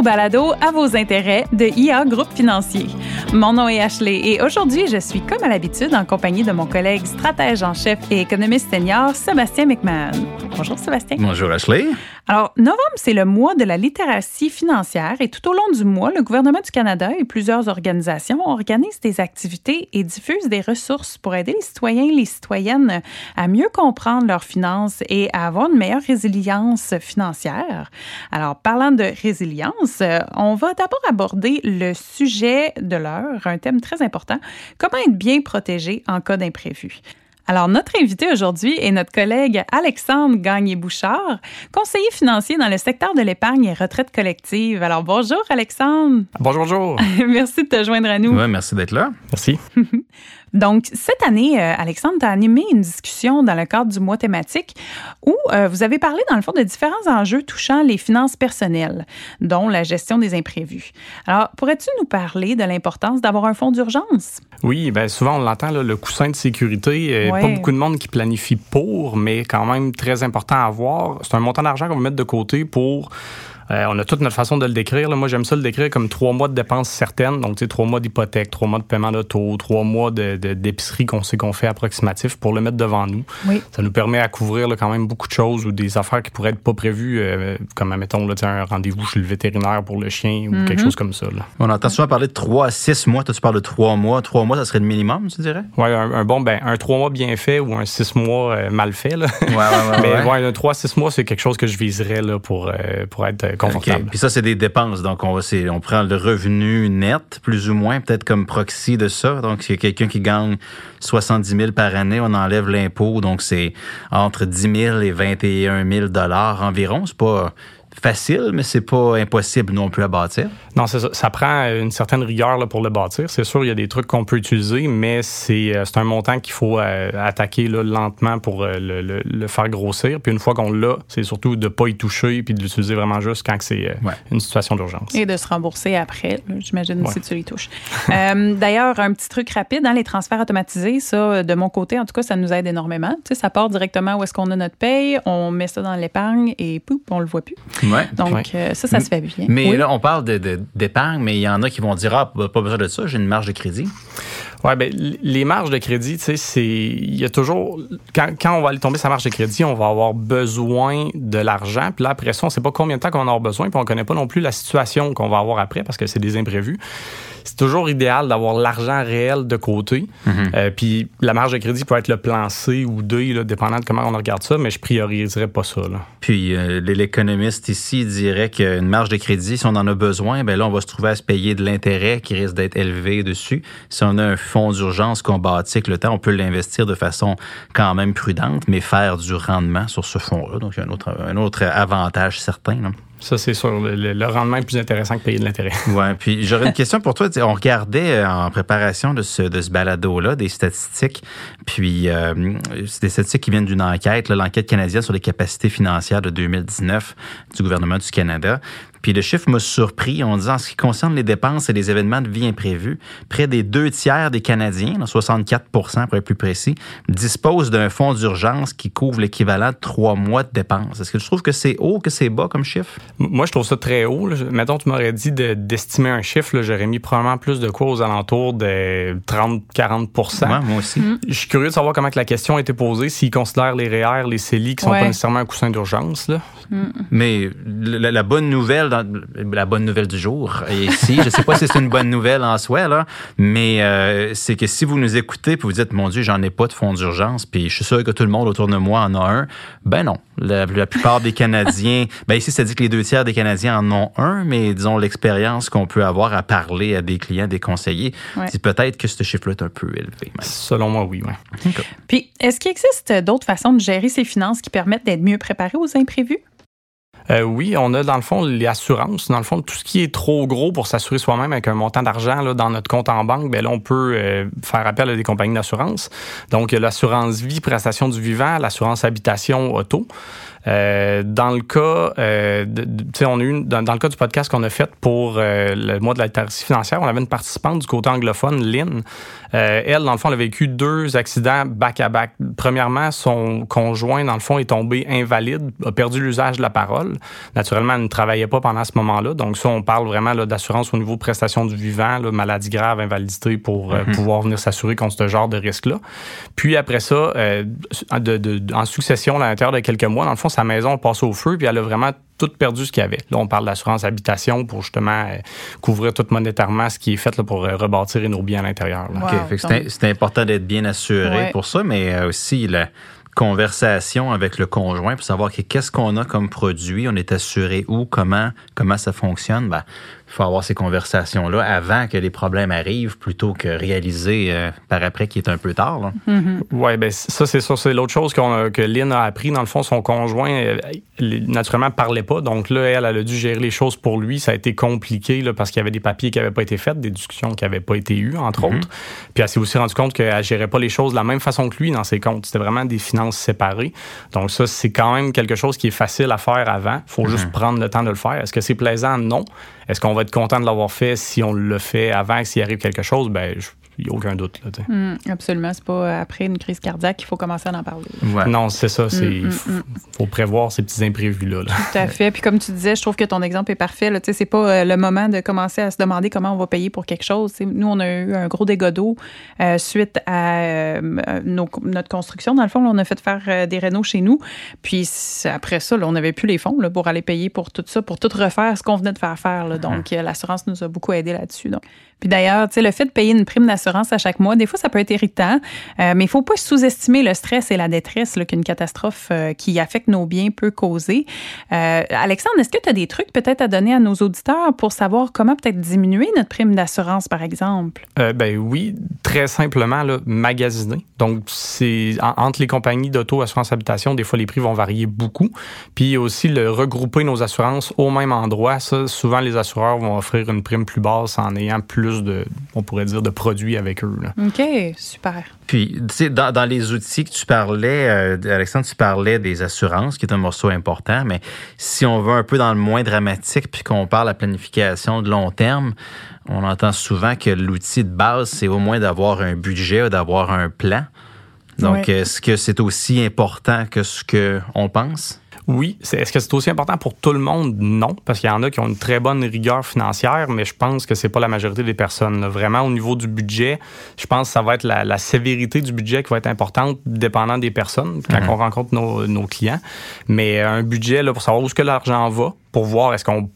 au balado À vos intérêts de IA Groupe Financier. Mon nom est Ashley et aujourd'hui, je suis comme à l'habitude en compagnie de mon collègue stratège en chef et économiste senior, Sébastien McMahon. Bonjour Sébastien. Bonjour Ashley. Alors, novembre, c'est le mois de la littératie financière et tout au long du mois, le gouvernement du Canada et plusieurs organisations organisent des activités et diffusent des ressources pour aider les citoyens et les citoyennes à mieux comprendre leurs finances et à avoir une meilleure résilience financière. Alors, parlant de résilience, on va d'abord aborder le sujet de l'heure, un thème très important, comment être bien protégé en cas d'imprévu. Alors, notre invité aujourd'hui est notre collègue Alexandre Gagné-Bouchard, conseiller financier dans le secteur de l'épargne et retraite collective. Alors, bonjour Alexandre. Bonjour, bonjour. merci de te joindre à nous. Oui, merci d'être là. Merci. Donc, cette année, euh, Alexandre, tu as animé une discussion dans le cadre du mois thématique où euh, vous avez parlé, dans le fond, de différents enjeux touchant les finances personnelles, dont la gestion des imprévus. Alors, pourrais-tu nous parler de l'importance d'avoir un fonds d'urgence? Oui, bien souvent, on l'entend, le coussin de sécurité. Pas beaucoup de monde qui planifie pour, mais quand même très important à avoir. C'est un montant d'argent qu'on va mettre de côté pour euh, on a toute notre façon de le décrire. Moi, j'aime ça le décrire comme trois mois de dépenses certaines. Donc, tu sais, trois mois d'hypothèque, trois mois de paiement d'auto, trois mois d'épicerie qu'on sait qu'on fait approximatif pour le mettre devant nous. Oui. Ça nous permet à couvrir quand même beaucoup de choses ou des affaires qui pourraient être pas prévues, euh, comme, mettons, là, un rendez-vous chez le vétérinaire pour le chien ou quelque mm-hmm. chose comme ça. On entend souvent parler de trois à six mois. Toi, tu parles de trois mois. Trois mois, ça serait le minimum, tu dirais? Oui, un, bon, ben, un trois mois bien fait ou un six mois euh, mal fait. Là. Ouais, ouais, Mais ouais. un trois à six mois, c'est quelque chose que je viserais là, pour, pour être confortable. Puis ça, des dépenses. Donc, on, on prend le revenu net, plus ou moins, peut-être comme proxy de ça. Donc, s'il y a quelqu'un qui gagne 70 000 par année, on enlève l'impôt. Donc, c'est entre 10 000 et 21 000 dollars environ. C'est pas facile, mais c'est pas impossible non plus à bâtir. Non, c'est ça. Ça prend une certaine rigueur là, pour le bâtir. C'est sûr, il y a des trucs qu'on peut utiliser, mais c'est euh, un montant qu'il faut euh, attaquer là, lentement pour euh, le, le, faire grossir. Puis une fois qu'on l'a, c'est surtout de ne pas y toucher puis de l'utiliser vraiment juste quand c'est une situation d'urgence. Et de se rembourser après, j'imagine, si tu y touches. D'ailleurs, un petit truc rapide, dans hein, les transferts automatisés, ça, de mon côté, en tout cas, ça nous aide énormément. Tu sais, ça part directement où est-ce qu'on a notre paye, on met ça dans l'épargne et pouf, on le voit plus. Donc, euh, ça, ça se fait bien. Mais là, on parle d'épargne, de, mais il y en a qui vont dire Ah, pas besoin de ça, j'ai une marge de crédit. Oui, bien, les marges de crédit, tu sais, c'est. Il y a toujours. Quand, quand, on va aller tomber sa marge de crédit, on va avoir besoin de l'argent. Puis là, après ça, on ne sait pas combien de temps qu'on va avoir besoin. Puis on ne connaît pas non plus la situation qu'on va avoir après parce que c'est des imprévus c'est toujours idéal d'avoir l'argent réel de côté. Mhm. Euh, puis la marge de crédit peut être le plan C ou D, là, dépendant de comment on regarde ça, mais je prioriserais pas ça. Là. Puis euh, l'économiste ici dirait qu'une marge de crédit, si on en a besoin, ben là, on va se trouver à se payer de l'intérêt qui risque d'être élevé dessus. Si on a un fonds d'urgence qu'on bâtit le temps, on peut l'investir de façon quand même prudente, mais faire du rendement sur ce fonds-là. Donc, il y a un autre, un autre avantage certain. Là. Ça, c'est sûr. Le, rendement est plus intéressant que payer de l'intérêt. Oui. Puis j'aurais une question pour toi. On regardait euh, en préparation de ce, de ce balado-là des statistiques. Puis euh, c'est des statistiques qui viennent d'une enquête, l'enquête canadienne sur les capacités financières de 2019 du gouvernement du Canada. Puis le chiffre m'a surpris en disant, en ce qui concerne les dépenses et les événements de vie imprévus, près des deux tiers des Canadiens, 64% pour être plus précis, disposent d'un fonds d'urgence qui couvre l'équivalent de trois mois de dépenses. Est-ce que tu trouves que c'est haut, que c'est bas comme chiffre? Moi, je trouve ça très haut. Mettons, tu m'aurais dit d'estimer un chiffre, j'aurais mis probablement plus de quoi aux alentours de 30-40 ouais, Moi aussi. Je suis curieux de savoir comment que la question a été posée, s'ils considèrent les REER, les CELI qui sont pas nécessairement un coussin d'urgence. Mm. Mais la bonne nouvelle, la bonne nouvelle du jour ici. Je ne sais pas si c'est une bonne nouvelle en soi, là, mais euh, c'est que si vous nous écoutez et vous dites, mon Dieu, j'en ai pas de fonds d'urgence, puis je suis sûr que tout le monde autour de moi en a un, ben non. La, plupart des Canadiens, ben ici, ça dit que les deux tiers des Canadiens en ont un, mais disons, l'expérience qu'on peut avoir à parler à des clients, des conseillers, c'est peut-être que ce chiffre-là est un peu élevé. Selon moi, oui. Puis, est-ce qu'il existe d'autres façons de gérer ses finances qui permettent d'être mieux préparé aux imprévus? Euh, oui, on a dans le fond les assurances. Dans le fond, tout ce qui est trop gros pour s'assurer soi-même avec un montant d'argent dans notre compte en banque, ben là, on peut euh, faire appel à des compagnies d'assurance. Donc, l'assurance vie, prestation du vivant, l'assurance habitation auto. Euh, dans le cas, euh, on a eu dans, le cas du podcast qu'on a fait pour euh, le mois de la littératie financière, on avait une participante du côté anglophone, Lynn. Euh, elle, dans le fond, elle a vécu deux accidents back à back. Premièrement, son conjoint, dans le fond, est tombé invalide, a perdu l'usage de la parole. Naturellement, elle ne travaillait pas pendant ce moment-là. Donc ça, on parle vraiment d'assurance au niveau de prestation du vivant, là, maladie grave, invalidité, pour euh, mhm. pouvoir venir s'assurer contre ce genre de risque-là. Puis après ça, euh, de, en succession, à l'intérieur de quelques mois, dans le fond, sa maison passe au feu, puis elle a vraiment tout perdu ce qu'il y avait. Là, on parle d'assurance habitation pour justement euh, couvrir tout monétairement ce qui est fait là, pour rebâtir nos biens à l'intérieur. c'est important d'être bien assuré pour ça, mais aussi la conversation avec le conjoint pour savoir qu'est-ce qu'on a comme produit, on est assuré où, comment, comment ça fonctionne. Ben, il faut avoir ces conversations-là avant que les problèmes arrivent plutôt que réaliser euh, par après qui est un peu tard. Mm-hmm. Oui, ben ça, c'est ça. C'est l'autre chose que Lynn a appris. Dans le fond, son conjoint, euh, naturellement, parlait pas. Donc là, elle, elle a dû gérer les choses pour lui. Ça a été compliqué là, parce qu'il y avait des papiers qui n'avaient pas été faits, des discussions qui n'avaient pas été eues, entre mm-hmm. autres. Puis elle s'est aussi rendu compte qu'elle gérait pas les choses de la même façon que lui dans ses comptes. C'était vraiment des finances séparées. Donc ça, c'est quand même quelque chose qui est facile à faire avant. Il faut juste mm-hmm. prendre le temps de le faire. Est-ce que c'est plaisant? Non. Est-ce qu'on va être content de l'avoir fait si on le fait avant, s'il arrive quelque chose? Ben, je il n'y a aucun doute. Là, mm, absolument. C'est pas après une crise cardiaque qu'il faut commencer à en parler. Non, c'est ça. Il mm, mm, faut, prévoir ces petits imprévus-là. Tout à fait. Puis comme tu disais, je trouve que ton exemple est parfait. Ce n'est pas euh, le moment de commencer à se demander comment on va payer pour quelque chose. nous, on a eu un gros dégât d'eau euh, suite à euh, notre construction. Dans le fond, on a fait faire des rénaux chez nous. Puis après ça, on n'avait plus les fonds pour aller payer pour tout ça, pour tout refaire ce qu'on venait de faire faire. Donc, l'assurance nous a beaucoup aidé là-dessus. Puis d'ailleurs, le fait de payer une prime à chaque mois. Des fois, ça peut être irritant, euh, mais il ne faut pas sous-estimer le stress et la détresse qu'une catastrophe euh, qui affecte nos biens peut causer. Euh, Alexandre, est-ce que tu as des trucs peut-être à donner à nos auditeurs pour savoir comment peut-être diminuer notre prime d'assurance, par exemple? ben oui, très simplement, magasiner. Donc, c'est entre les compagnies d'auto, assurance habitation, des fois, les prix vont varier beaucoup. Puis aussi, le regrouper nos assurances au même endroit. Souvent, les assureurs vont offrir une prime plus basse en ayant plus de, on pourrait dire, de produits avec eux. OK, super. Puis, tu sais, dans, dans, les outils que tu parlais, euh, Alexandre, tu parlais des assurances, qui est un morceau important, mais si on veut un peu dans le moins dramatique, puis qu'on parle de la planification de long terme, on entend souvent que l'outil de base, c'est au moins d'avoir un budget, d'avoir un plan. Donc, est-ce que c'est aussi important que ce qu'on pense? Oui. Est-ce que c'est aussi important pour tout le monde? Non, parce qu'il y en a qui ont une très bonne rigueur financière, mais je pense que c'est pas la majorité des personnes. Vraiment, au niveau du budget, je pense que ça va être la, sévérité du budget qui va être importante, dépendant des personnes, quand mhm. on rencontre nos, nos, clients. Mais un budget, là, pour savoir où est-ce que l'argent va, pour voir est-ce qu'on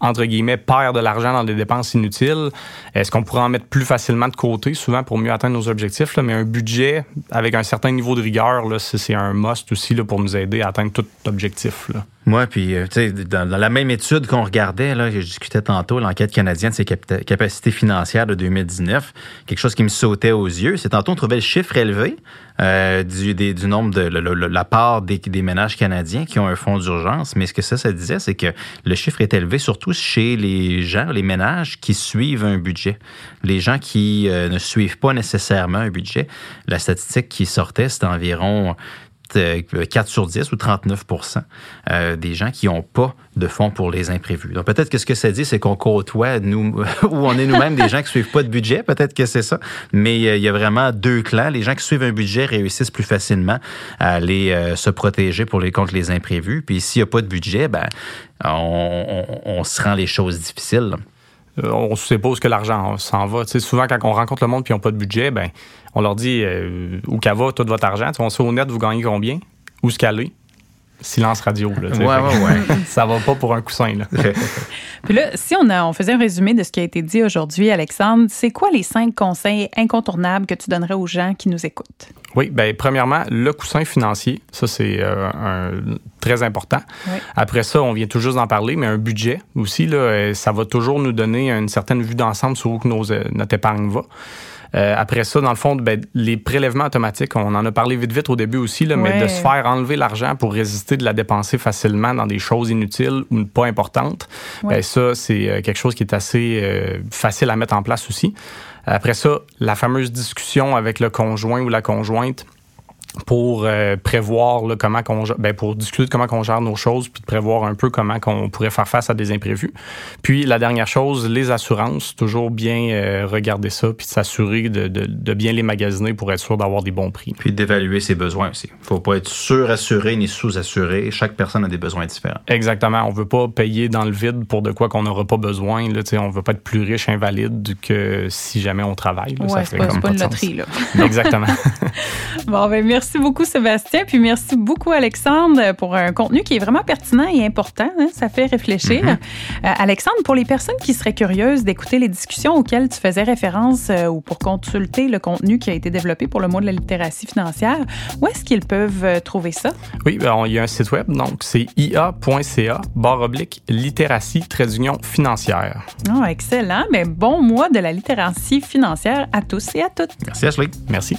entre guillemets, perd de l'argent dans des dépenses inutiles. Est-ce qu'on pourrait en mettre plus facilement de côté, souvent pour mieux atteindre nos objectifs? Là, mais un budget avec un certain niveau de rigueur, c'est un must aussi là, pour nous aider à atteindre tout objectif. Là. Moi, puis, euh, tu sais, dans, la même étude qu'on regardait, là, je discutais tantôt, l'enquête canadienne de ses capacités financières de 2019, quelque chose qui me sautait aux yeux, c'est tantôt on trouvait le chiffre élevé euh, du, nombre de la part des, ménages canadiens qui ont un fonds d'urgence, mais ce que ça, ça disait, c'est que le chiffre est élevé surtout chez les gens, les ménages qui suivent un budget. Les gens qui euh, ne suivent pas nécessairement un budget. La statistique qui sortait, c'était environ 4 euh, sur 10 ou 39% euh, des gens qui n'ont pas de fonds pour les imprévus. Donc peut-être que ce que ça dit, c'est qu'on côtoie, nous, ou on est nous-mêmes des gens qui suivent pas de budget, peut-être que c'est ça, mais euh, il y a vraiment deux clans. Les gens qui suivent un budget réussissent plus facilement à aller se protéger pour les contre les imprévus. Puis s'il n'y a pas de budget, ben, on, se rend les choses difficiles. On suppose que l'argent s'en va. souvent, quand on rencontre le monde et ils n'ont pas de budget, ben on leur dit euh, où qu'elle va tout votre argent. on sait au net, vous gagnez combien? Où ce? Silence radio. Là, ouais, ouais, ouais. ça va pas pour un coussin. Là. Puis là, si on, a, on faisait un résumé de ce qui a été dit aujourd'hui, Alexandre, c'est quoi les cinq conseils incontournables que tu donnerais aux gens qui nous écoutent? Oui, bien, premièrement, le coussin financier, ça, c'est euh, un, très important. Après ça, on vient toujours d'en parler, mais un budget aussi, là, euh, ça va toujours nous donner une certaine vue d'ensemble sur où nos, notre épargne va. Euh, après ça, dans le fond, ben, les prélèvements automatiques, on en a parlé vite vite au début aussi, là, mais de se faire enlever l'argent pour résister de la dépenser facilement dans des choses inutiles ou pas importantes, ben, ça, c'est euh, quelque chose qui est assez euh, facile à mettre en place aussi. Après ça, la fameuse discussion avec le conjoint ou la conjointe pour euh, prévoir là, comment qu'on ben, pour discuter de comment on gère nos choses puis de prévoir un peu comment qu'on pourrait faire face à des imprévus. Puis la dernière chose, les assurances, toujours bien euh, regarder ça puis s'assurer de, de, de, bien les magasiner pour être sûr d'avoir des bons prix. Puis d'évaluer ses besoins aussi. Il faut pas être surassuré ni sous-assuré. Chaque personne a des besoins différents. Exactement. On veut pas payer dans le vide pour de quoi qu'on n'aura pas besoin. Là, on veut pas être plus riche invalide que si jamais on travaille. Là, ouais, c'est pas, pas une loterie. Là. Exactement. bon, ben merci Merci beaucoup, Sébastien. Puis merci beaucoup, Alexandre, pour un contenu qui est vraiment pertinent et important. Hein. Ça fait réfléchir. Mm-hmm. Euh, Alexandre, pour les personnes qui seraient curieuses d'écouter les discussions auxquelles tu faisais référence euh, ou pour consulter le contenu qui a été développé pour le mois de la littératie financière, où est-ce qu'ils peuvent euh, trouver ça? Oui, ben, il y a un site web, donc c'est ia.ca, barre oblique, littératie, trait d'union financière. Oh, excellent. Mais bon mois de la littératie financière à tous et à toutes. Merci, Ashley. Merci.